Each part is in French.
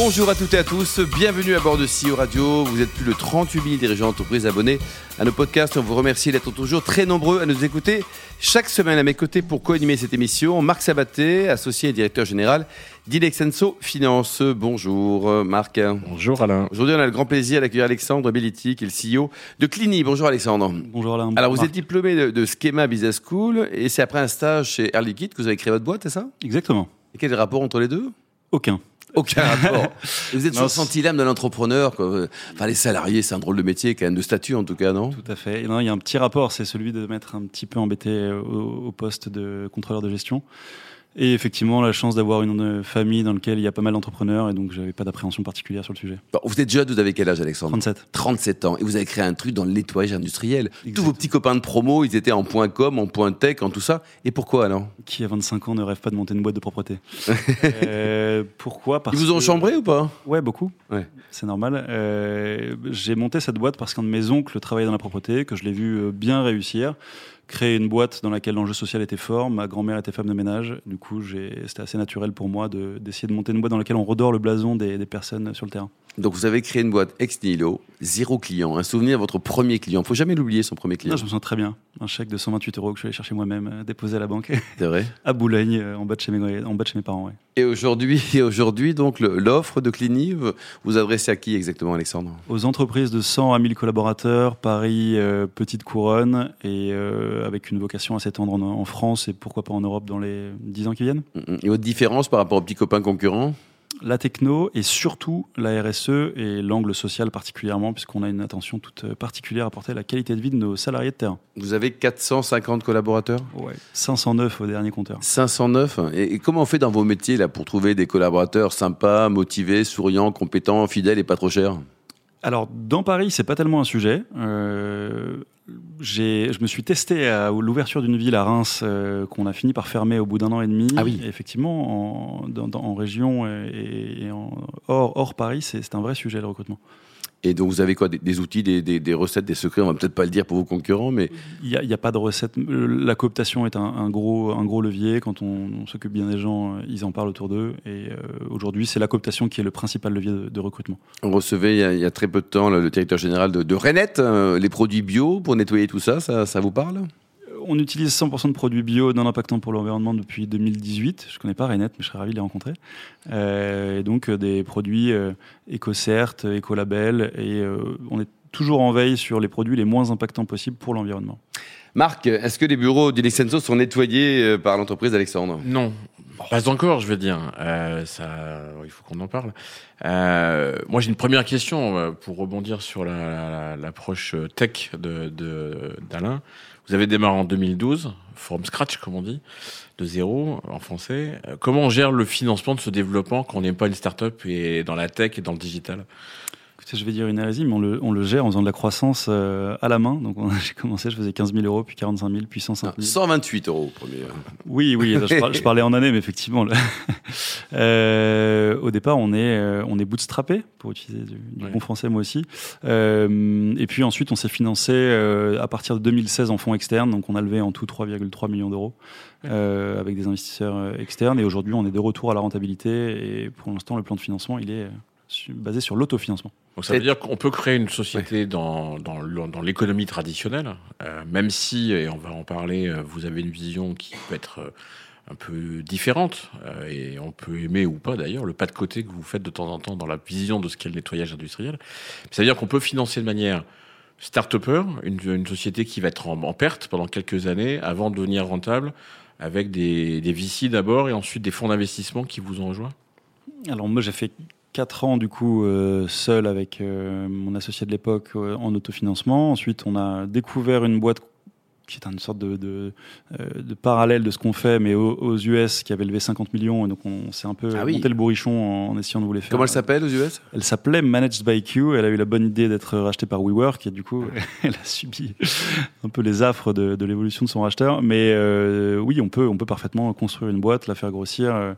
Bonjour à toutes et à tous, bienvenue à bord de CEO Radio. Vous êtes plus de 38 000 dirigeants d'entreprise abonnés à nos podcasts. On vous remercie d'être toujours très nombreux à nous écouter chaque semaine à mes côtés pour co-animer cette émission. Marc Sabaté, associé et directeur général d'Ilexenso Finance. Bonjour Marc. Bonjour Alain. Aujourd'hui, on a le grand plaisir d'accueillir Alexandre Belliti, qui est le CEO de Clini. Bonjour Alexandre. Bonjour Alain. Alors, vous êtes diplômé de, de Schema Business School et c'est après un stage chez Air Liquide que vous avez créé votre boîte, c'est ça? Exactement. Et quel est le rapport entre les deux? Aucun. Aucun rapport. Vous êtes sur le senti l'âme de l'entrepreneur. Enfin, les salariés, c'est un drôle de métier, quand même, de statut en tout cas, non? Tout à fait. Il y a un petit rapport, c'est celui de m'être un petit peu embêté au, au poste de contrôleur de gestion. Et effectivement, la chance d'avoir une famille dans laquelle il y a pas mal d'entrepreneurs, et donc j'avais pas d'appréhension particulière sur le sujet. Bon, Vous êtes jeune, vous avez quel âge, Alexandre 37. 37 ans. Et vous avez créé un truc dans le nettoyage industriel. Tous vos petits copains de promo, ils étaient en point com, en point tech, en tout ça. Et pourquoi alors Qui à 25 ans ne rêve pas de monter une boîte de propreté Euh, Pourquoi? Parce Ils vous ont que- chambré ou pas? Ouais, beaucoup. Ouais. C'est normal. Euh, j'ai monté cette boîte parce qu'un de mes oncles travaillait dans la propreté, que je l'ai vu euh, bien réussir. Créer une boîte dans laquelle l'enjeu social était fort. Ma grand-mère était femme de ménage. Du coup, c'était assez naturel pour moi de- d'essayer de, monter une boîte dans laquelle on redore le blason des, des personnes sur le terrain. Donc vous avez créé une boîte ex nihilo, zéro client. Un souvenir de votre premier client. Faut jamais l'oublier, son premier client. Non, je me sens très bien. Un chèque de 128 euros que je suis allé chercher moi-même, euh, déposé à la banque C'est vrai. à Boulogne, euh, en bas de chez mes, en bas de chez mes parents. ouais. Et aujourd'hui, et aujourd'hui, donc, l'offre de Clini, vous vous adressez à qui exactement, Alexandre? Aux entreprises de 100 à 1000 collaborateurs, Paris, euh, petite couronne, et euh, avec une vocation à s'étendre en, en France et pourquoi pas en Europe dans les 10 ans qui viennent. Et votre différence par rapport aux petits copains concurrents? La techno et surtout la RSE et l'angle social particulièrement, puisqu'on a une attention toute euh, particulière à porter à la qualité de vie de nos salariés de terrain. Vous avez 450 collaborateurs? Ouais. 509 au dernier compteur. 509 et, et comment on fait dans vos métiers là pour trouver des collaborateurs sympas, motivés, souriants, compétents, fidèles et pas trop chers? Alors, dans Paris, c'est pas tellement un sujet. Euh, je me suis testé à l'ouverture d'une ville à Reims euh, qu'on a fini par fermer au bout d'un an et demi. Ah oui. Et effectivement, en, dans- dans- en région et, et en, hors, hors Paris, c'est c'est un vrai sujet le recrutement. Et donc vous avez quoi des, des outils, des, des- des recettes, des secrets On va peut-être pas le dire pour vos concurrents, mais Il n'y a, pas de recette. La cooptation est un, un gros, un gros levier. Quand on, on s'occupe bien des gens, euh, ils en parlent autour d'eux. Et euh, aujourd'hui, c'est la cooptation qui est le principal levier de, de recrutement. on recevait il y a, il y a très peu de temps le, le directeur général de, de Renette, euh, les produits bio pour nettoyer tout ça, ça, ça vous parle? On utilise 100% de produits bio non impactants pour l'environnement depuis 2018. Je connais pas Renette, mais je serais ravi de les rencontrer. Euh, et donc euh, des produits euh, éco-cert, éco-label, et euh, on est toujours en veille sur les produits les moins impactants possibles pour l'environnement. Marc, est-ce que les bureaux d'Ilexenso sont nettoyés euh, par l'entreprise Alexandre? Non, pas encore, je veux dire. Euh, ça, il faut qu'on en parle. Euh, moi, j'ai une première question euh, pour rebondir sur la- la- l'approche tech de d'Alain. Vous avez démarré en 2012, from scratch, comme on dit, de zéro en français. Euh, Comment on gère le financement de ce développement quand on n'est pas une start-up et dans la tech et dans le digital? Je vais dire une hérésie, mais on le, on le gère en faisant de la croissance euh, à la main. Donc on- j'ai commencé, je faisais 15 000 euros, puis 45 000, puis 105 000. 128 euros au premier. Oui, oui, je, par- je parlais en année, mais effectivement, là. Euh, au départ, on est, euh, on est bootstrappé, pour utiliser du, bon français, moi aussi. Euh, et puis ensuite, on s'est financé à partir de 2016 en fonds externes, donc on a levé en tout 3,3 millions d'euros avec des investisseurs externes. Et aujourd'hui, on est de retour à la rentabilité. Et pour l'instant, le plan de financement, il est basé sur l'autofinancement. Donc ça veut dire qu'on peut créer une société dans, dans, l'économie traditionnelle, euh, même si, et on va en parler, euh, vous avez une vision qui peut être euh, un peu différente, euh, et on peut aimer ou pas d'ailleurs, le pas de côté que vous faites de temps en temps dans la vision de ce qu'est le nettoyage industriel. Ça veut dire qu'on peut financer de manière start-upper, une, une société qui va être en, en perte pendant quelques années avant de devenir rentable, avec des, des VC d'abord et ensuite des fonds d'investissement qui vous ont rejoint? Alors moi j'ai fait 4 ans du coup euh, seul avec euh, mon associé de l'époque euh, en autofinancement. Ensuite on a découvert une boîte qui est une sorte de, de, euh, de parallèle de ce qu'on fait, mais aux, aux US, qui avait levé 50 millions, et donc on s'est un peu Ah oui. monté le bourrichon en, en essayant de vous les faire. Comment elle s'appelle aux US Elle s'appelait Managed by Q. Elle a eu la bonne idée d'être rachetée par WeWork et du coup, elle a subi un peu les affres de, de l'évolution de son racheteur. Mais euh, oui, on peut, on peut parfaitement construire une boîte, la faire grossir euh,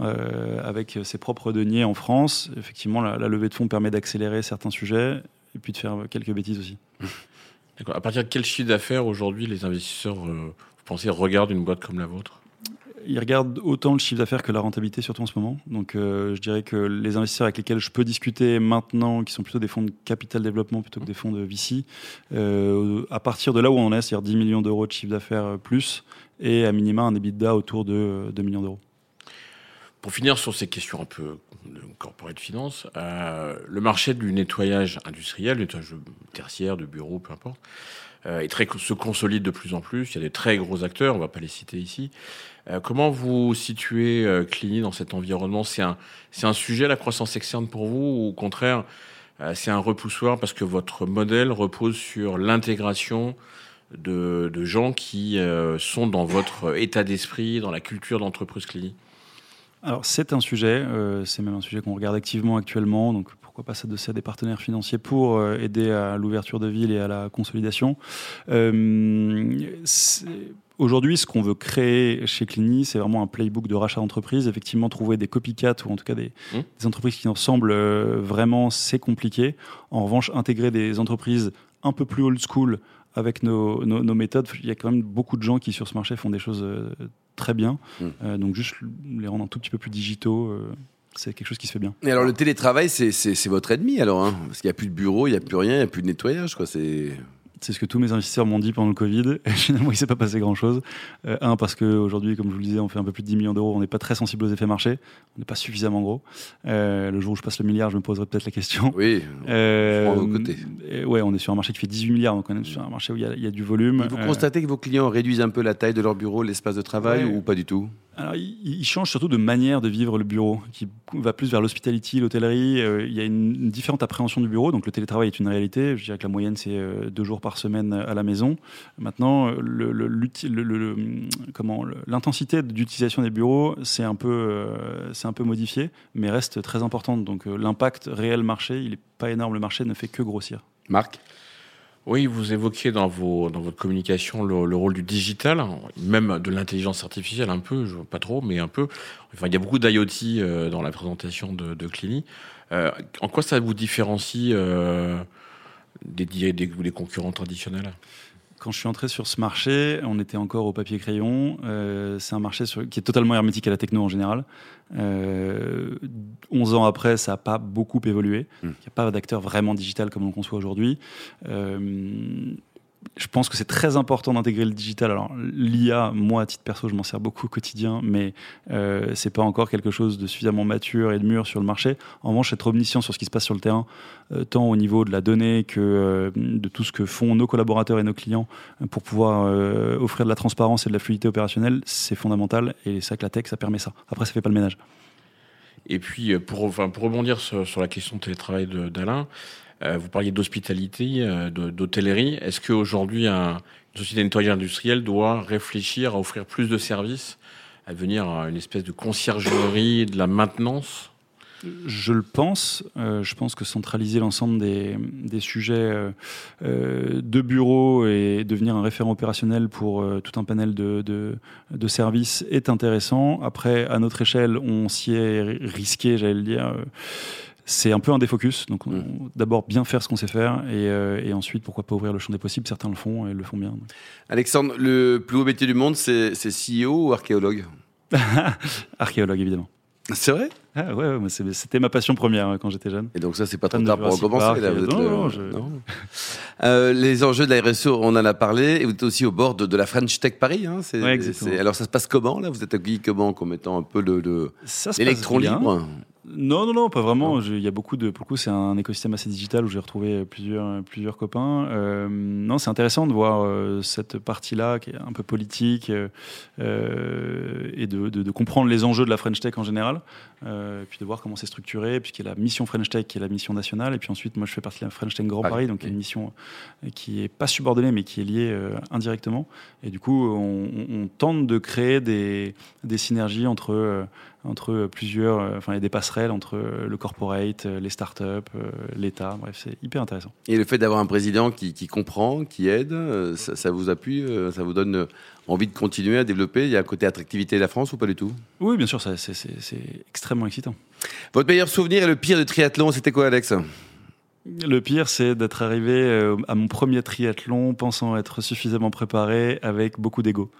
euh, avec ses propres deniers en France. Effectivement, la, la levée de fonds permet d'accélérer certains sujets et puis de faire quelques bêtises aussi. À partir de quel chiffre d'affaires aujourd'hui les investisseurs, euh, vous pensez, regardent une boîte comme la vôtre? Ils regardent autant le chiffre d'affaires que la rentabilité, surtout en ce moment. Donc, euh, je dirais que les investisseurs avec lesquels je peux discuter maintenant, qui sont plutôt des fonds de capital développement plutôt que des fonds de VC, euh, à partir de là où on est, c'est-à-dire 10 millions d'euros de chiffre d'affaires plus, et à minima un EBITDA autour de 2 millions d'euros. Pour finir sur ces questions un peu de corporate finance, euh, le marché du nettoyage industriel, du nettoyage tertiaire, de bureaux, peu importe, euh, est très, se consolide de plus en plus. Il y a des très gros acteurs, on ne va pas les citer ici. Euh, comment vous situez euh, Clini dans cet environnement? C'est un, un sujet, la croissance externe pour vous, ou au contraire, euh, c'est un repoussoir parce que votre modèle repose sur l'intégration de, de gens qui euh, sont dans votre état d'esprit, dans la culture d'entreprise Clini? Alors, c'est un sujet, euh, c'est même un sujet qu'on regarde activement actuellement. Donc, pourquoi pas s'adosser à des partenaires financiers pour euh, aider à l'ouverture de villes et à la consolidation. Euh, Aujourd'hui, ce qu'on veut créer chez Clini, c'est vraiment un playbook de rachat d'entreprise. Effectivement, trouver des copycats ou en tout cas des, Mmh. des entreprises qui en ressemblent euh, vraiment, c'est compliqué. En revanche, intégrer des entreprises un peu plus old school avec nos, nos- nos méthodes, il y a quand même beaucoup de gens qui sur ce marché font des choses très bien. Mmh. Euh, donc juste les rendre un tout petit peu plus digitaux, euh, c'est quelque chose qui se fait bien. Et alors le télétravail, c'est, c'est, c'est votre ennemi alors, hein parce qu'il n'y a plus de bureau, il n'y a plus rien, il n'y a plus de nettoyage, quoi. C'est... C'est ce que tous mes investisseurs m'ont dit pendant le Covid. Et finalement, il s'est pas passé grand-chose. Euh, un, parce qu'aujourd'hui, comme je vous le disais, on fait un peu plus de 10 millions d'euros. On n'est pas très sensible aux effets marché. On n'est pas suffisamment gros. Euh, le jour où je passe le milliard, je me poserai peut-être la question. Oui. Euh, côtés. et ouais, on est sur un marché qui fait 18 milliards. Donc on est sur un marché où il y a, il y a du volume. Et vous Euh, constatez que vos clients réduisent un peu la taille de leur bureau, l'espace de travail, Ouais. ou pas du tout? Alors, il, change surtout de manière de vivre le bureau, qui va plus vers l'hospitality, l'hôtellerie. Euh, il y a une, différente appréhension du bureau. Donc, le télétravail est une réalité. Je dirais que la moyenne, c'est euh, deux jours par semaine à la maison. Maintenant, euh, l'intensité d'utilisation des bureaux, c'est un peu, euh, un peu modifié, mais reste très importante. Donc, euh, l'impact réel marché, il est pas énorme. Le marché ne fait que grossir. Marc? Oui, vous évoquiez dans, vos, dans votre communication le, le rôle du digital, même de l'intelligence artificielle un peu, pas trop, mais un peu. Enfin, il y a beaucoup d'IoT euh, dans la présentation de, Clini. Euh, en quoi ça vous différencie euh, des- des concurrents traditionnels? Quand je suis entré sur ce marché, on était encore au papier crayon. Euh, c'est un marché sur- qui est totalement hermétique à la techno en général. Euh, 11 ans après, ça n'a pas beaucoup évolué. Il Mm. n'y a pas d'acteur vraiment digital comme on le conçoit aujourd'hui. Euh, je pense que c'est très important d'intégrer le digital. Alors l'IA, moi à titre perso, je m'en sers beaucoup au quotidien, mais euh, c'est pas encore quelque chose de suffisamment mature et de mûr sur le marché. En revanche, être omniscient sur ce qui se passe sur le terrain, euh, tant au niveau de la donnée que euh, de tout ce que font nos collaborateurs et nos clients euh, pour pouvoir offrir de la transparence et de la fluidité opérationnelle, c'est fondamental. Et c'est vrai que la tech, ça permet ça. Après, ça fait pas le ménage. Et puis, pour, enfin, pour rebondir sur, sur la question de télétravail d'Alain, vous parliez d'hospitalité, euh, d'hôtellerie. Est-ce qu'aujourd'hui, un, une société nettoyage industriel doit réfléchir à offrir plus de services, à devenir euh, une espèce de conciergerie, de la maintenance? Je le pense. Euh, je pense que centraliser l'ensemble des, sujets euh, euh, de bureau et devenir un référent opérationnel pour euh, tout un panel de, de services est intéressant. Après, à notre échelle, on s'y est risqué, j'allais le dire. Euh, c'est un peu un défocus. Donc, on- d'abord, bien faire ce qu'on sait faire et, euh, et ensuite, pourquoi pas ouvrir le champ des possibles. Certains le font et le font bien. Alexandre, le plus haut métier du monde, c'est, CEO ou archéologue Archéologue, évidemment. C'est vrai? Ah ouais, c'était ma passion première hein, quand j'étais jeune. Et donc ça, c'est pas trop tard pour recommencer. Park, Là, et- vous êtes non, le- non, je- Euh, les enjeux de la RSE, on en a parlé. Et vous êtes aussi au bord de, de la French Tech Paris. Hein, Ouais, alors ça se passe comment là? Vous êtes accueilli comment Comme étant un peu le, le- l'électron passe bien. libre? Non, non, non, pas vraiment. Il y a beaucoup de. Pour le coup, c'est un écosystème assez digital où j'ai retrouvé plusieurs, plusieurs copains. Euh, non, c'est intéressant de voir euh, cette partie-là qui est un peu politique euh, et de, de- de comprendre les enjeux de la French Tech en général. Puis de voir comment c'est structuré, puisqu'il y a la mission French Tech qui est la mission nationale. Et puis ensuite, moi, je fais partie de la French Tech Grand Paris, Paris, donc oui. une mission qui est pas subordonnée, mais qui est liée indirectement. Et du coup, on, on- on tente de créer des, des synergies entre. Euh, entre plusieurs, euh, enfin, il y a des passerelles entre euh, le corporate, euh, les startups, euh, l'État. Bref, c'est hyper intéressant. Et le fait d'avoir un président qui, qui comprend, qui aide, euh, ça, ça vous appuie, euh, ça vous donne euh, envie de continuer à développer? Il y a un côté attractivité de la France ou pas du tout? Oui, bien sûr, c'est, extrêmement excitant. Votre meilleur souvenir et le pire de triathlon, c'était quoi, Alex? Le pire, c'est d'être arrivé euh, à mon premier triathlon pensant être suffisamment préparé avec beaucoup d'ego.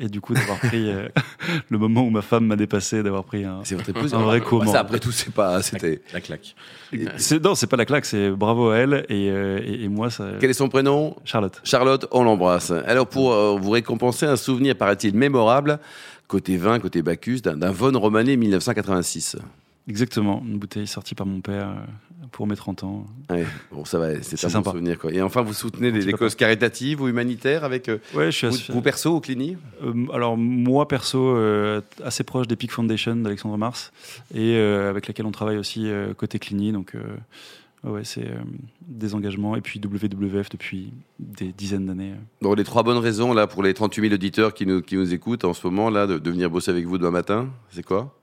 Et du coup, d'avoir pris euh, le moment où ma femme m'a dépassé, d'avoir pris un, C'est votre épouse un vrai coup. ça, après tout, c'est pas. C'était. La claque. C'est- Non, c'est pas la claque, c'est bravo à elle. Et, euh, et, et moi, ça. Quel est son prénom? Charlotte. Charlotte, on l'embrasse. Alors, pour euh, vous récompenser un souvenir, paraît-il, mémorable, côté vin, côté Bacchus, d'un d'un Von Romané 1986. Exactement. Une bouteille sortie par mon père euh, pour mes 30 ans. Ouais, bon, ça va, c'est un bon sympa. souvenir. Quoi. Et enfin, vous soutenez des, causes caritatives ou humanitaires avec euh, Ouais, je suis vous, assez- vous perso au Clini? Euh, alors moi perso euh, assez proche des Peak Foundation d'Alexandre Mars et avec laquelle on travaille aussi côté Clini donc ouais c'est des engagements et puis WWF depuis des dizaines d'années. Bon, les trois bonnes raisons là pour les 38 000 auditeurs qui nous, qui nous écoutent en ce moment là de, de venir bosser avec vous demain matin, c'est quoi?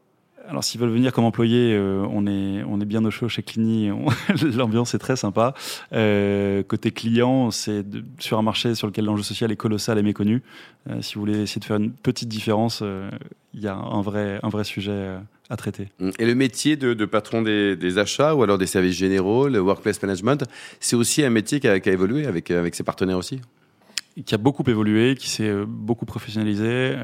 Alors s'ils veulent venir comme employés, euh, on est on est bien au chaud chez Clini, l'ambiance est très sympa. Euh, côté client, c'est sur un marché sur lequel l'enjeu social est colossal et méconnu. Euh, si vous voulez essayer de faire une petite différence, il y a un vrai un vrai sujet à traiter. Et le métier de, de patron des, des achats ou alors des services généraux, le workplace management, c'est aussi un métier qui a, qui a évolué avec, avec ses partenaires aussi? Qui a beaucoup évolué, qui s'est beaucoup professionnalisé.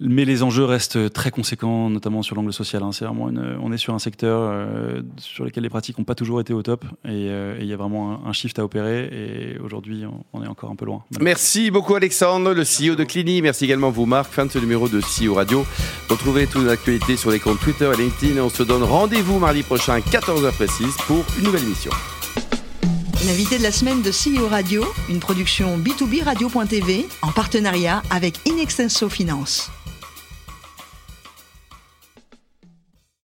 Mais les enjeux restent très conséquents, notamment sur l'angle social. hein. C'est vraiment une- on est sur un secteur euh, sur lequel les pratiques n'ont pas toujours été au top. Et euh, il y a vraiment un, un shift à opérer. Et aujourd'hui, on, on est encore un peu loin. Merci beaucoup Alexandre, le CEO de Clini. Merci également vous Marc. Fin de ce numéro de CEO Radio. Retrouvez toutes les actualités sur les comptes Twitter et LinkedIn. Et on se donne rendez-vous mardi prochain à 14h précise pour une nouvelle émission. L'invité de la semaine de CEO Radio, une production B2B Radio.tv en partenariat avec Inextenso Finance.